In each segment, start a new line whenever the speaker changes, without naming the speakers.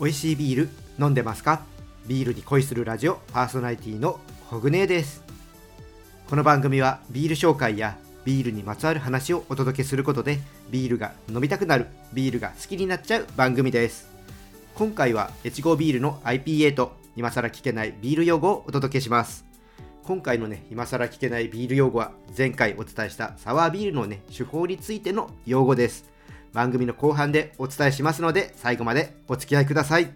美味しいビール飲んでますか？ビールに恋するラジオパーソナリティのホグネーです。この番組はビール紹介やビールにまつわる話をお届けすることでビールが飲みたくなるビールが好きになっちゃう番組です。今回は越後ビールの IPA と今更聞けないビール用語をお届けします。今回のね今更聞けないビール用語は前回お伝えしたサワービールのね手法についての用語です。番組の後半でお伝えしますので最後までお付き合いください。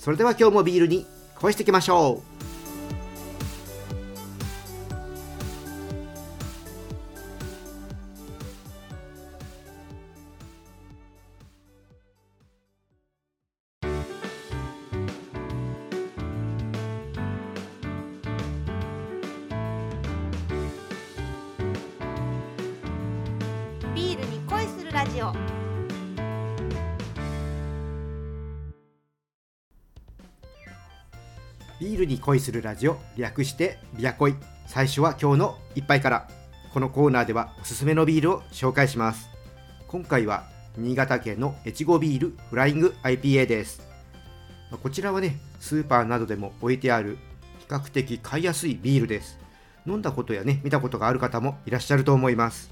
それでは今日もビールに恋していきましょう。
ビールに恋するラジオ。
ビールに恋するラジオ略してビア恋。最初は今日の一杯から。このコーナーではおすすめのビールを紹介します。今回は新潟県の越後ビールフライング IPA です。まこちらはねスーパーなどでも置いてある比較的買いやすいビールです。飲んだことやね見たことがある方もいらっしゃると思います。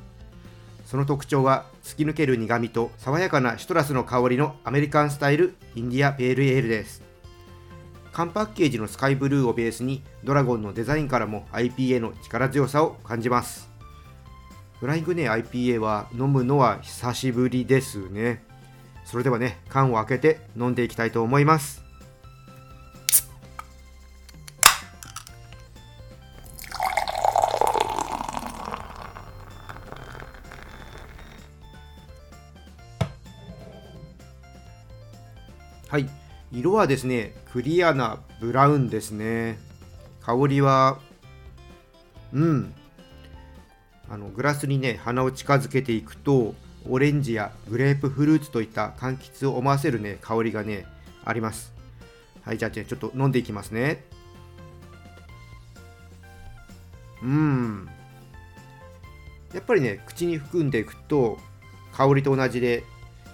その特徴は突き抜ける苦味と爽やかなシトラスの香りのアメリカンスタイルインディアペールエールです。缶パッケージのスカイブルーをベースにドラゴンのデザインからも IPA の力強さを感じます。フライングね IPA は飲むのは久しぶりですね。それではね缶を開けて飲んでいきたいと思います。はい。色はですねクリアなブラウンですね。香りはうん。あのグラスにね鼻を近づけていくとオレンジやグレープフルーツといった柑橘を思わせるね香りがねあります。はいじゃあじゃあちょっと飲んでいきますね。うん。やっぱりね口に含んでいくと香りと同じで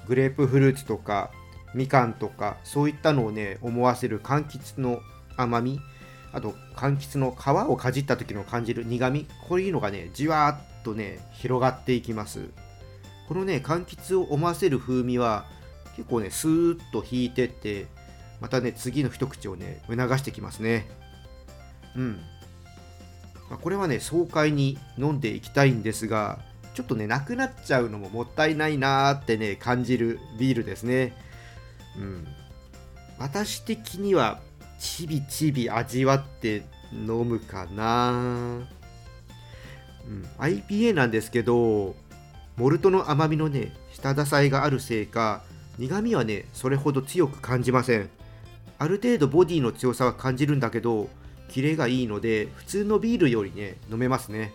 グレープフルーツとかみかんとかそういったのをね思わせる柑橘の甘みあと柑橘の皮をかじった時の感じる苦みこういうのがねじわーっとね広がっていきます。このね柑橘を思わせる風味は結構ねスーッと引いてってまたね次の一口をね促してきますね。うん。まこれはね爽快に飲んでいきたいんですがちょっとねなくなっちゃうのももったいないなーってね感じるビールですね。うん、私的にはちびちび味わって飲むかな、うん、IPA なんですけどモルトの甘みのね下支えがあるせいか苦味はねそれほど強く感じません。ある程度ボディの強さは感じるんだけどキレがいいので普通のビールよりね飲めますね。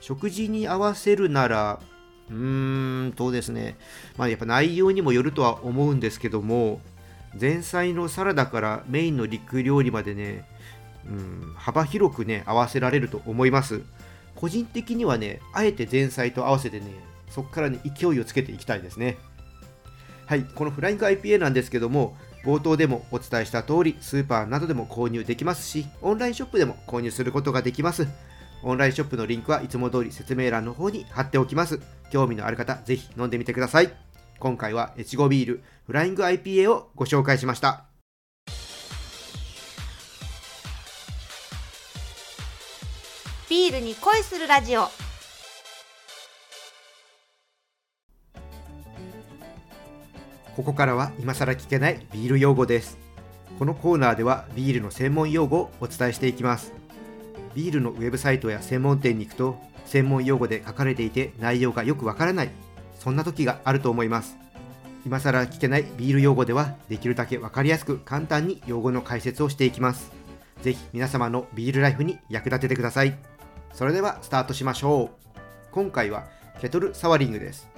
食事に合わせるならうーんとですね、まあ、やっぱ内容にもよるとは思うんですけども前菜のサラダからメインの肉料理までね、うん、幅広くね合わせられると思います。個人的にはねあえて前菜と合わせてねそこからね勢いをつけていきたいですね。はいこのフライング IPA なんですけども冒頭でもお伝えした通りスーパーなどでも購入できますしオンラインショップでも購入することができます。オンラインショップのリンクはいつも通り説明欄の方に貼っておきます。興味のある方、ぜひ飲んでみてください。今回は越後ビールフライング IPA をご紹介しました。
ビールに恋するラジオ
ここからは今更聞けないビール用語です。このコーナーではビールの専門用語をお伝えしていきます。ビールのウェブサイトや専門店に行くと専門用語で書かれていて内容がよくわからないそんな時があると思います。今更聞けないビール用語ではできるだけわかりやすく簡単に用語の解説をしていきます。ぜひ皆様のビールライフに役立ててください。それではスタートしましょう。今回はケトルサワリングです。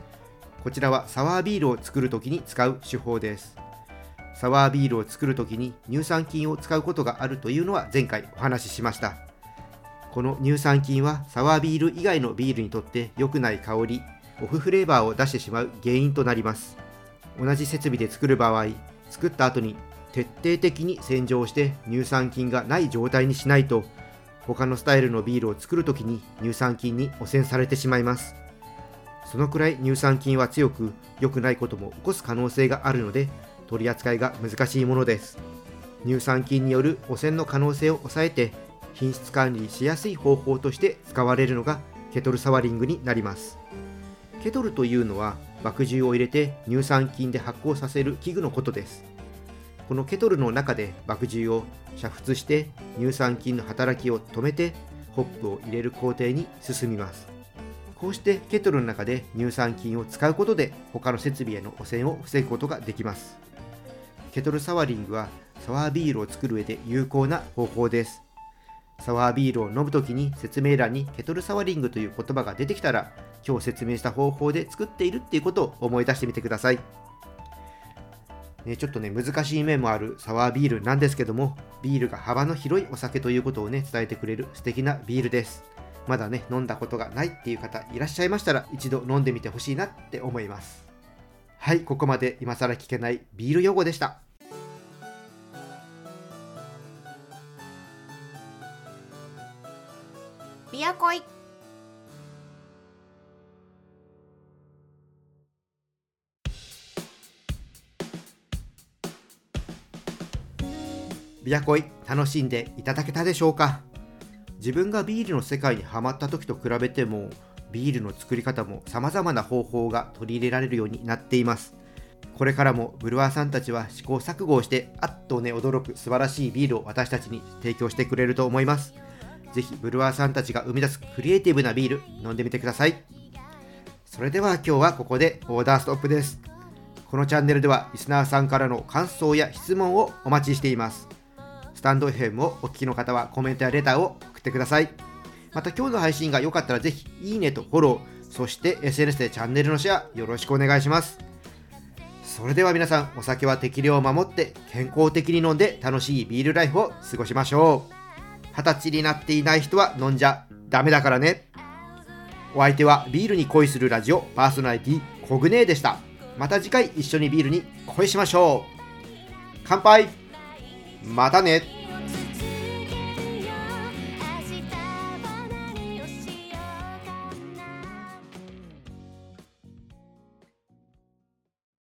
こちらはサワービールを作るときに使う手法です。サワービールを作るときに乳酸菌を使うことがあるというのは前回お話ししました。この乳酸菌はサワービール以外のビールにとって良くない香りオフフレーバーを出してしまう原因となります。同じ設備で作る場合作った後に徹底的に洗浄して乳酸菌がない状態にしないと他のスタイルのビールを作るときに乳酸菌に汚染されてしまいます。そのくらい乳酸菌は強く良くないことも起こす可能性があるので取り扱いが難しいものです。乳酸菌による汚染の可能性を抑えて品質管理しやすい方法として使われるのがケトルサワリングになります。ケトルというのは麦汁を入れて乳酸菌で発酵させる器具のことです。このケトルの中で麦汁を煮沸して乳酸菌の働きを止めてホップを入れる工程に進みます。こうしてケトルの中で乳酸菌を使うことで他の設備への汚染を防ぐことができます。ケトルサワリングはサワービールを作る上で有効な方法です。サワービールを飲むときに説明欄にケトルサワリングという言葉が出てきたら今日説明した方法で作っているっていうことを思い出してみてくださいね、ちょっとね、難しい面もあるサワービールなんですけども、ビールが幅の広いお酒ということをね、伝えてくれる素敵なビールです。まだね、飲んだことがないっていう方いらっしゃいましたら、一度飲んでみてほしいなって思います。はい、ここまで今更聞けないビール用語でした。
ビアコイ
ビアコイ楽しんでいただけたでしょうか？自分がビールの世界にはまった時と比べてもビールの作り方も様々な方法が取り入れられるようになっています。これからもブルワーさんたちは試行錯誤をしてあっとね驚く素晴らしいビールを私たちに提供してくれると思います。ぜひブルワーさんたちが生み出すクリエイティブなビール飲んでみてくださいそれでは今日はここでオーダーストップですこのチャンネルではリスナーさんからの感想や質問をお待ちしていますスタンド FM をお聞きの方はコメントやレターを送ってください。また今日の配信が良かったらぜひいいねとフォロー、そして SNS でチャンネルのシェアよろしくお願いします。それでは皆さん、お酒は適量を守って健康的に飲んで楽しいビールライフを過ごしましょう。二十歳になっていない人は飲んじゃダメだからね。お相手はビールに恋するラジオパーソナリティコグネーでした。また次回一緒にビールに恋しましょう。乾杯またね